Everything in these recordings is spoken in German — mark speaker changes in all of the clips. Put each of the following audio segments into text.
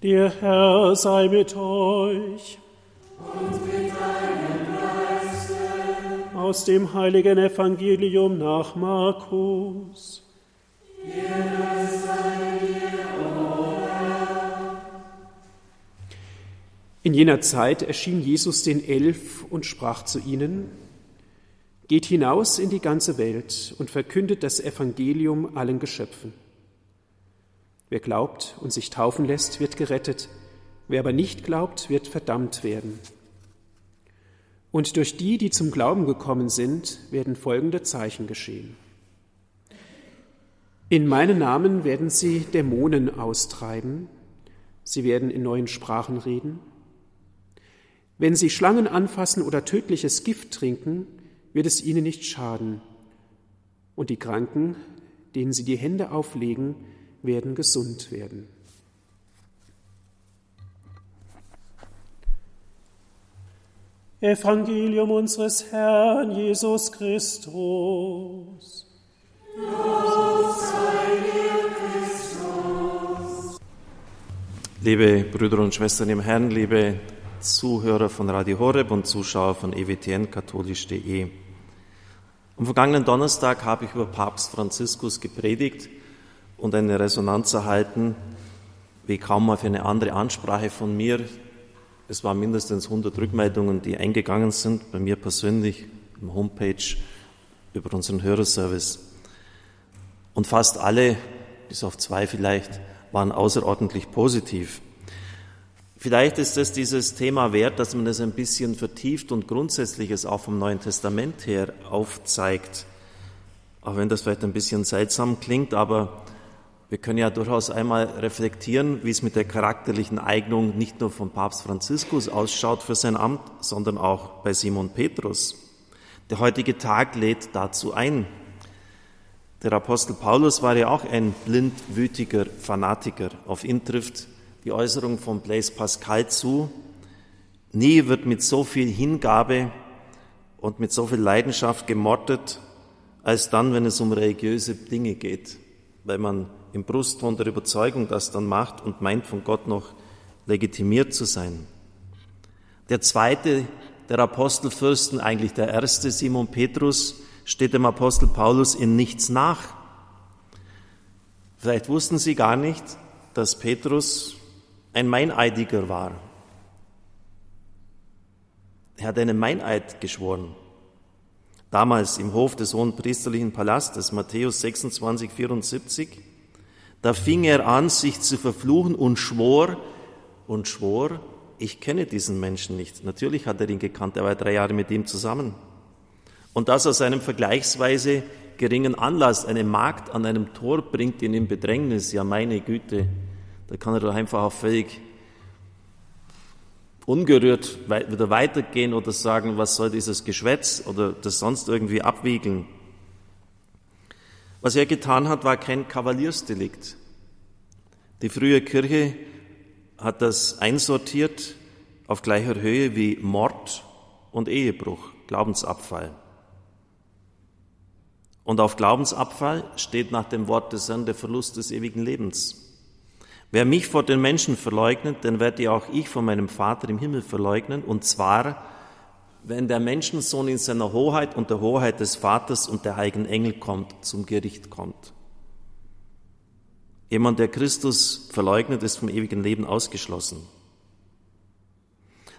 Speaker 1: Der Herr sei mit euch.
Speaker 2: Und mit deinem Geiste.
Speaker 1: Aus dem heiligen Evangelium nach Markus. In jener Zeit erschien Jesus den Elf und sprach zu ihnen, Geht hinaus in die ganze Welt und verkündet das Evangelium allen Geschöpfen. Wer glaubt und sich taufen lässt, wird gerettet, wer aber nicht glaubt, wird verdammt werden. Und durch die, die zum Glauben gekommen sind, werden folgende Zeichen geschehen. In meinem Namen werden sie Dämonen austreiben, sie werden in neuen Sprachen reden. Wenn sie Schlangen anfassen oder tödliches Gift trinken, wird es ihnen nicht schaden. Und die Kranken, denen sie die Hände auflegen, werden gesund werden. Evangelium unseres Herrn Jesus Christus.
Speaker 3: Liebe Brüder und Schwestern im Herrn, liebe Zuhörer von Radio Horeb und Zuschauer von ewtnkatholisch.de. Am vergangenen Donnerstag habe ich über Papst Franziskus gepredigt und eine Resonanz erhalten, wie kaum mal für eine andere Ansprache von mir. Es waren mindestens 100 Rückmeldungen, die eingegangen sind, bei mir persönlich, im Homepage, über unseren Hörerservice. Und fast alle, bis auf zwei vielleicht, waren außerordentlich positiv. Vielleicht ist es dieses Thema wert, dass man es ein bisschen vertieft und Grundsätzliches auch vom Neuen Testament her aufzeigt. Auch wenn das vielleicht ein bisschen seltsam klingt, aber wir können ja durchaus einmal reflektieren, wie es mit der charakterlichen Eignung nicht nur von Papst Franziskus ausschaut für sein Amt, sondern auch bei Simon Petrus. Der heutige Tag lädt dazu ein. Der Apostel Paulus war ja auch ein blindwütiger Fanatiker. Auf ihn trifft die Äußerung von Blaise Pascal zu. Nie wird mit so viel Hingabe und mit so viel Leidenschaft gemordet, als dann, wenn es um religiöse Dinge geht, weil man im Brustton der Überzeugung das dann macht und meint, von Gott noch legitimiert zu sein. Der zweite der Apostelfürsten, eigentlich der erste, Simon Petrus, steht dem Apostel Paulus in nichts nach. Vielleicht wussten Sie gar nicht, dass Petrus ein Meineidiger war. Er hat einen Meineid geschworen. Damals im Hof des hohen priesterlichen Palastes, Matthäus 26, 74, da fing er an, sich zu verfluchen und schwor und schwor, ich kenne diesen Menschen nicht. Natürlich hat er ihn gekannt, er war drei Jahre mit ihm zusammen. Und das aus einem vergleichsweise geringen Anlass. Eine Magd an einem Tor bringt ihn in Bedrängnis. Ja, meine Güte, da kann er doch einfach auch völlig ungerührt wieder weitergehen oder sagen, was soll dieses Geschwätz oder das sonst irgendwie abwiegeln. Was er getan hat, war kein Kavaliersdelikt. Die frühe Kirche hat das einsortiert auf gleicher Höhe wie Mord und Ehebruch, Glaubensabfall. Und auf Glaubensabfall steht nach dem Wort des Herrn der Verlust des ewigen Lebens. Wer mich vor den Menschen verleugnet, den werde auch ich von meinem Vater im Himmel verleugnen, und zwar, wenn der Menschensohn in seiner Hoheit und der Hoheit des Vaters und der heiligen Engel kommt, zum Gericht kommt. Jemand, der Christus verleugnet, ist vom ewigen Leben ausgeschlossen.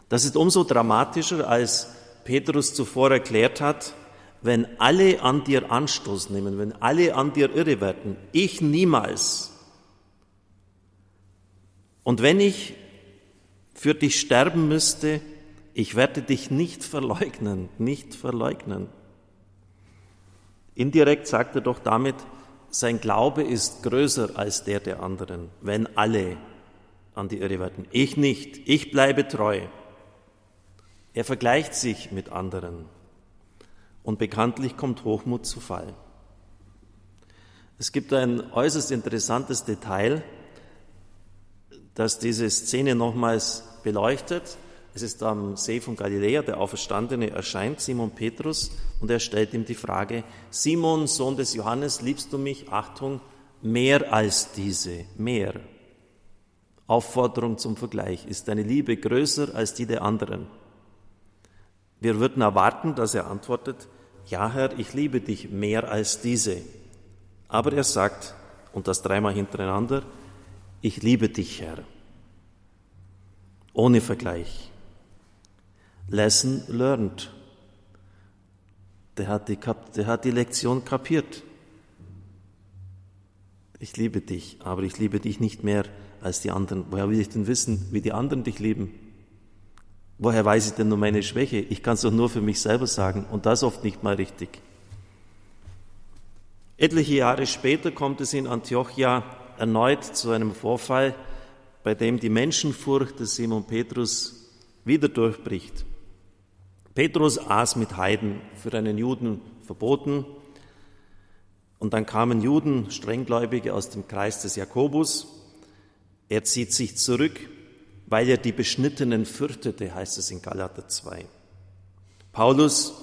Speaker 3: Das ist umso dramatischer, als Petrus zuvor erklärt hat, wenn alle an dir Anstoß nehmen, wenn alle an dir irre werden, ich niemals. Und wenn ich für dich sterben müsste, ich werde dich nicht verleugnen, nicht verleugnen. Indirekt sagt er doch damit, sein Glaube ist größer als der der anderen, wenn alle an die Irre werden. Ich nicht, ich bleibe treu. Er vergleicht sich mit anderen. Und bekanntlich kommt Hochmut zu Fall. Es gibt ein äußerst interessantes Detail, das diese Szene nochmals beleuchtet. Es ist am See von Galiläa, der Auferstandene erscheint Simon Petrus und er stellt ihm die Frage, Simon, Sohn des Johannes, liebst du mich? Achtung, mehr als diese, mehr. Aufforderung zum Vergleich. Ist deine Liebe größer als die der anderen? Wir würden erwarten, dass er antwortet, ja Herr, ich liebe dich mehr als diese. Aber er sagt, und das dreimal hintereinander, ich liebe dich, Herr. Ohne Vergleich. Lesson learned. Der hat die, der hat die Lektion kapiert. Ich liebe dich, aber ich liebe dich nicht mehr als die anderen. Woher will ich denn wissen, wie die anderen dich lieben? Woher weiß ich denn nur meine Schwäche? Ich kann es doch nur für mich selber sagen und das oft nicht mal richtig. Etliche Jahre später kommt es in Antiochia erneut zu einem Vorfall, bei dem die Menschenfurcht des Simon Petrus wieder durchbricht. Petrus aß mit Heiden, für einen Juden verboten, und dann kamen Juden, Strenggläubige aus dem Kreis des Jakobus. Er zieht sich zurück, weil er die Beschnittenen fürchtete, heißt es in Galater 2. Paulus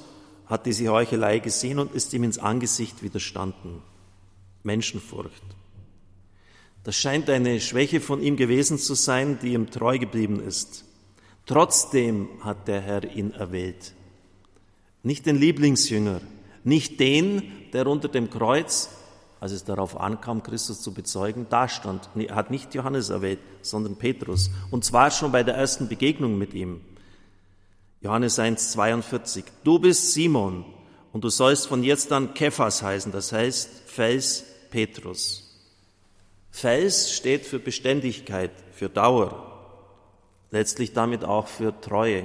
Speaker 3: hat diese Heuchelei gesehen und ist ihm ins Angesicht widerstanden. Menschenfurcht. Das scheint eine Schwäche von ihm gewesen zu sein, die ihm treu geblieben ist. Trotzdem hat der Herr ihn erwählt. Nicht den Lieblingsjünger, nicht den, der unter dem Kreuz, als es darauf ankam, Christus zu bezeugen, dastand. Er hat nicht Johannes erwählt, sondern Petrus. Und zwar schon bei der ersten Begegnung mit ihm. Johannes 1, 42. Du bist Simon und du sollst von jetzt an Kephas heißen, das heißt Fels Petrus. Fels steht für Beständigkeit, für Dauer, letztlich damit auch für Treue.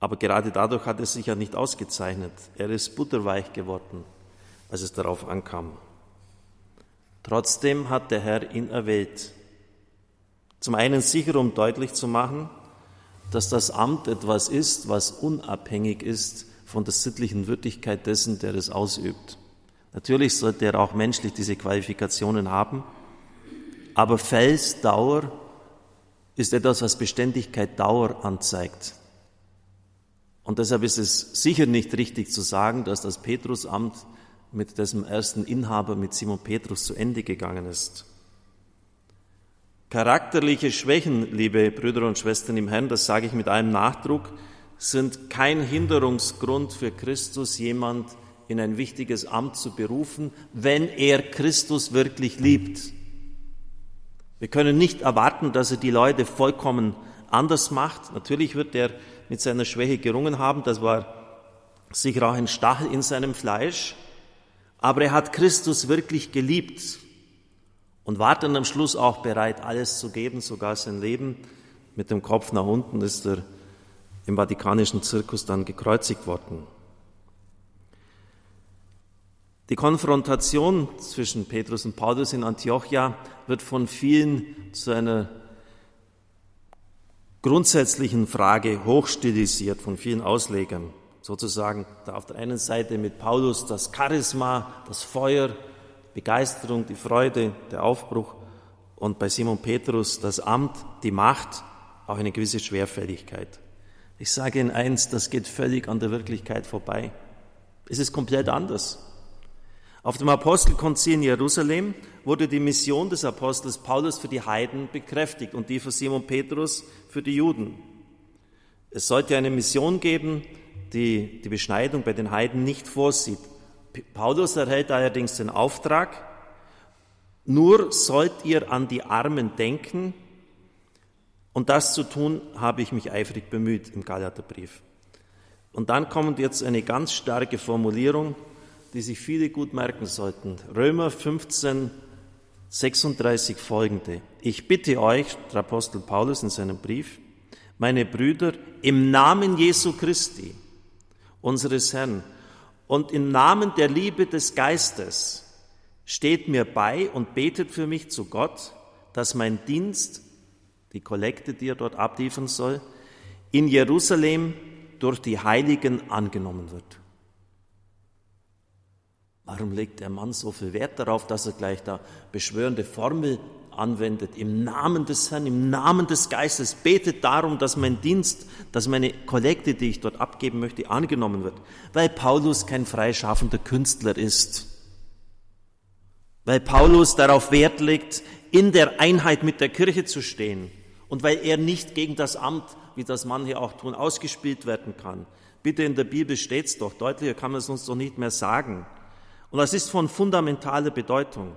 Speaker 3: Aber gerade dadurch hat er sich ja nicht ausgezeichnet. Er ist butterweich geworden, als es darauf ankam. Trotzdem hat der Herr ihn erwählt. Zum einen sicher, um deutlich zu machen, dass das Amt etwas ist, was unabhängig ist von der sittlichen Würdigkeit dessen, der es ausübt. Natürlich sollte er auch menschlich diese Qualifikationen haben, aber Felsdauer ist etwas, was Beständigkeit Dauer anzeigt. Und deshalb ist es sicher nicht richtig zu sagen, dass das Petrusamt mit dessen ersten Inhaber, mit Simon Petrus, zu Ende gegangen ist. Charakterliche Schwächen, liebe Brüder und Schwestern im Herrn, das sage ich mit einem Nachdruck, sind kein Hinderungsgrund für Christus, jemand in ein wichtiges Amt zu berufen, wenn er Christus wirklich liebt. Wir können nicht erwarten, dass er die Leute vollkommen anders macht. Natürlich wird er mit seiner Schwäche gerungen haben. Das war sicher auch ein Stachel in seinem Fleisch. Aber er hat Christus wirklich geliebt und war dann am Schluss auch bereit, alles zu geben, sogar sein Leben. Mit dem Kopf nach unten ist er im Vatikanischen Zirkus dann gekreuzigt worden. Die Konfrontation zwischen Petrus und Paulus in Antiochia wird von vielen zu einer grundsätzlichen Frage hochstilisiert von vielen Auslegern. Sozusagen da auf der einen Seite mit Paulus das Charisma, das Feuer, Begeisterung, die Freude, der Aufbruch und bei Simon Petrus das Amt, die Macht, auch eine gewisse Schwerfälligkeit. Ich sage Ihnen eins, das geht völlig an der Wirklichkeit vorbei. Es ist komplett anders. Auf dem Apostelkonzil in Jerusalem wurde die Mission des Apostels Paulus für die Heiden bekräftigt und die für Simon Petrus für die Juden. Es sollte eine Mission geben, die die Beschneidung bei den Heiden nicht vorsieht. Paulus erhält allerdings den Auftrag, nur sollt ihr an die Armen denken, und das zu tun, habe ich mich eifrig bemüht im Galaterbrief. Und dann kommt jetzt eine ganz starke Formulierung, die sich viele gut merken sollten. Römer 15, 36 folgende. Ich bitte euch, der Apostel Paulus in seinem Brief, meine Brüder, im Namen Jesu Christi, unseres Herrn, und im Namen der Liebe des Geistes, steht mir bei und betet für mich zu Gott, dass mein Dienst, die Kollekte, die er dort abliefern soll, in Jerusalem durch die Heiligen angenommen wird. Warum legt der Mann so viel Wert darauf, dass er gleich da beschwörende Formel anwendet? Im Namen des Herrn, im Namen des Geistes betet darum, dass mein Dienst, dass meine Kollekte, die ich dort abgeben möchte, angenommen wird. Weil Paulus kein freischaffender Künstler ist. Weil Paulus darauf Wert legt, in der Einheit mit der Kirche zu stehen und weil er nicht gegen das Amt, wie das manche auch tun, ausgespielt werden kann. Bitte in der Bibel steht's doch, deutlicher kann man es uns doch nicht mehr sagen. Und das ist von fundamentaler Bedeutung.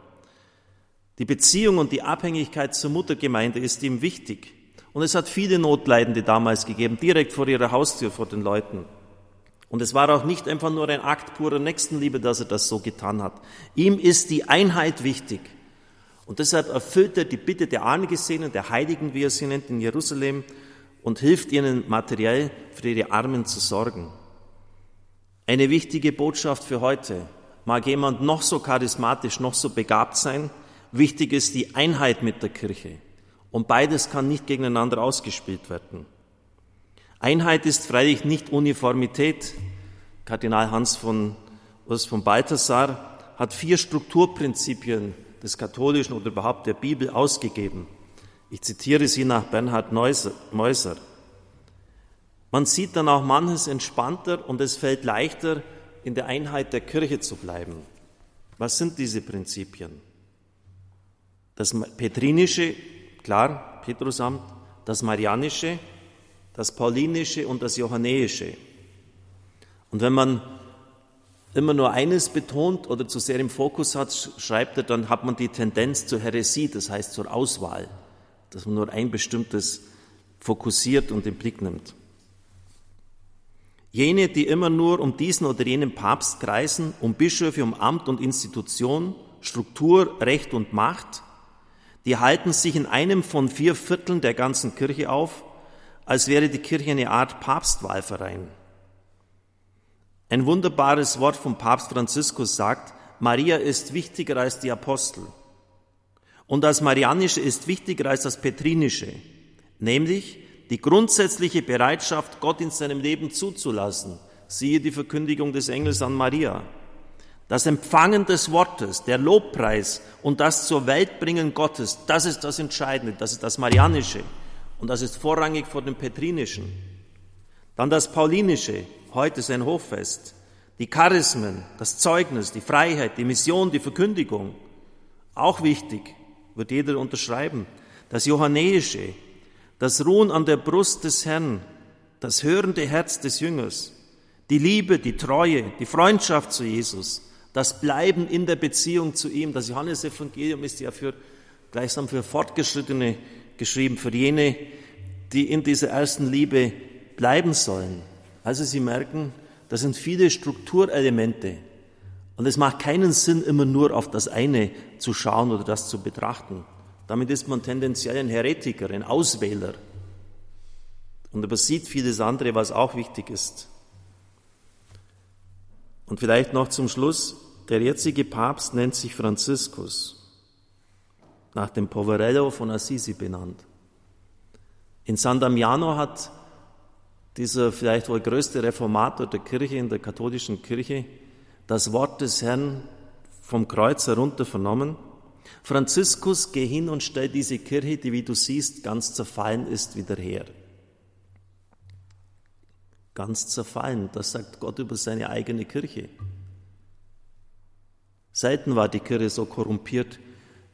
Speaker 3: Die Beziehung und die Abhängigkeit zur Muttergemeinde ist ihm wichtig. Und es hat viele Notleidende damals gegeben, direkt vor ihrer Haustür, vor den Leuten. Und es war auch nicht einfach nur ein Akt purer Nächstenliebe, dass er das so getan hat. Ihm ist die Einheit wichtig. Und deshalb erfüllt er die Bitte der Angesehenen, der Heiligen, wie er sie nennt, in Jerusalem und hilft ihnen materiell für ihre Armen zu sorgen. Eine wichtige Botschaft für heute. Mag jemand noch so charismatisch, noch so begabt sein, wichtig ist die Einheit mit der Kirche. Und beides kann nicht gegeneinander ausgespielt werden. Einheit ist freilich nicht Uniformität. Kardinal Hans von Urs von Balthasar hat vier Strukturprinzipien des katholischen oder überhaupt der Bibel ausgegeben. Ich zitiere sie nach Bernhard Meuser. Man sieht dann auch manches entspannter und es fällt leichter, in der Einheit der Kirche zu bleiben. Was sind diese Prinzipien? Das Petrinische, klar, Petrusamt, das Marianische, das Paulinische und das Johannäische. Und wenn man immer nur eines betont oder zu sehr im Fokus hat, schreibt er, dann hat man die Tendenz zur Häresie, das heißt zur Auswahl, dass man nur ein bestimmtes fokussiert und im Blick nimmt. Jene, die immer nur um diesen oder jenen Papst kreisen, um Bischöfe, um Amt und Institution, Struktur, Recht und Macht, die halten sich in einem von vier Vierteln der ganzen Kirche auf, als wäre die Kirche eine Art Papstwahlverein. Ein wunderbares Wort vom Papst Franziskus sagt, Maria ist wichtiger als die Apostel. Und das Marianische ist wichtiger als das Petrinische, nämlich die grundsätzliche Bereitschaft, Gott in seinem Leben zuzulassen. Siehe die Verkündigung des Engels an Maria. Das Empfangen des Wortes, der Lobpreis und das zur Weltbringen Gottes, das ist das Entscheidende, das ist das Marianische und das ist vorrangig vor dem Petrinischen. Dann das Paulinische, heute ist ein Hochfest. Die Charismen, das Zeugnis, die Freiheit, die Mission, die Verkündigung, auch wichtig, wird jeder unterschreiben. Das Johannäische, das Ruhen an der Brust des Herrn, das hörende Herz des Jüngers, die Liebe, die Treue, die Freundschaft zu Jesus, das Bleiben in der Beziehung zu ihm. Das Johannesevangelium ist ja für, gleichsam für Fortgeschrittene geschrieben, für jene, die in dieser ersten Liebe bleiben sollen. Also Sie merken, das sind viele Strukturelemente. Und es macht keinen Sinn, immer nur auf das eine zu schauen oder das zu betrachten. Damit ist man tendenziell ein Heretiker, ein Auswähler und übersieht vieles andere, was auch wichtig ist. Und vielleicht noch zum Schluss, der jetzige Papst nennt sich Franziskus, nach dem Poverello von Assisi benannt. In San Damiano hat dieser vielleicht wohl größte Reformator der Kirche in der katholischen Kirche das Wort des Herrn vom Kreuz herunter vernommen. Franziskus, geh hin und stell diese Kirche, die wie du siehst, ganz zerfallen ist, wieder her. Ganz zerfallen, das sagt Gott über seine eigene Kirche. Selten war die Kirche so korrumpiert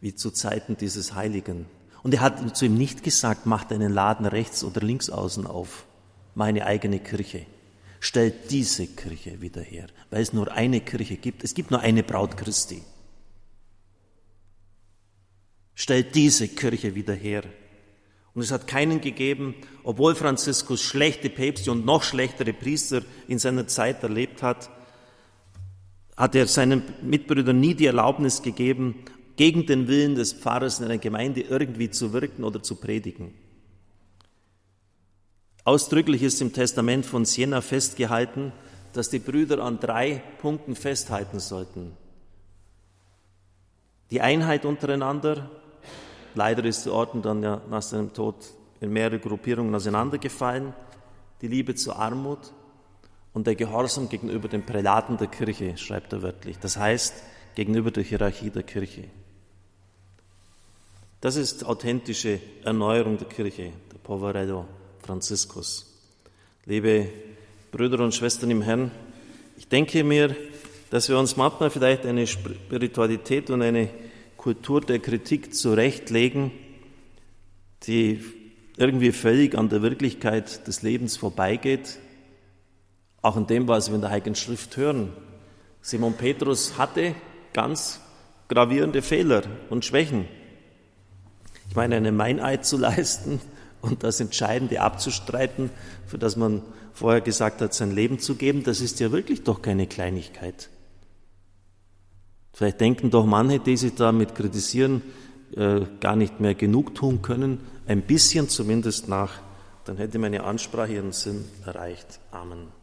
Speaker 3: wie zu Zeiten dieses Heiligen. Und er hat zu ihm nicht gesagt, mach deinen Laden rechts oder links außen auf meine eigene Kirche. Stellt diese Kirche wieder her, weil es nur eine Kirche gibt. Es gibt nur eine Braut Christi. Stellt diese Kirche wieder her. Und es hat keinen gegeben, obwohl Franziskus schlechte Päpste und noch schlechtere Priester in seiner Zeit erlebt hat, hat er seinen Mitbrüdern nie die Erlaubnis gegeben, gegen den Willen des Pfarrers in einer Gemeinde irgendwie zu wirken oder zu predigen. Ausdrücklich ist im Testament von Siena festgehalten, dass die Brüder an drei Punkten festhalten sollten. Die Einheit untereinander, leider ist der Orden dann ja nach seinem Tod in mehrere Gruppierungen auseinandergefallen, die Liebe zur Armut und der Gehorsam gegenüber den Prälaten der Kirche, schreibt er wörtlich. Das heißt, gegenüber der Hierarchie der Kirche. Das ist authentische Erneuerung der Kirche, der Poverello. Franziskus. Liebe Brüder und Schwestern im Herrn, ich denke mir, dass wir uns manchmal vielleicht eine Spiritualität und eine Kultur der Kritik zurechtlegen, die irgendwie völlig an der Wirklichkeit des Lebens vorbeigeht, auch in dem, was wir in der Heiligen Schrift hören. Simon Petrus hatte ganz gravierende Fehler und Schwächen. Ich meine, einen Meineid zu leisten und das Entscheidende abzustreiten, für das man vorher gesagt hat, sein Leben zu geben, das ist ja wirklich doch keine Kleinigkeit. Vielleicht denken doch manche, die sich damit kritisieren, äh, gar nicht mehr genug tun können, ein bisschen zumindest nach, dann hätte meine Ansprache ihren Sinn erreicht. Amen.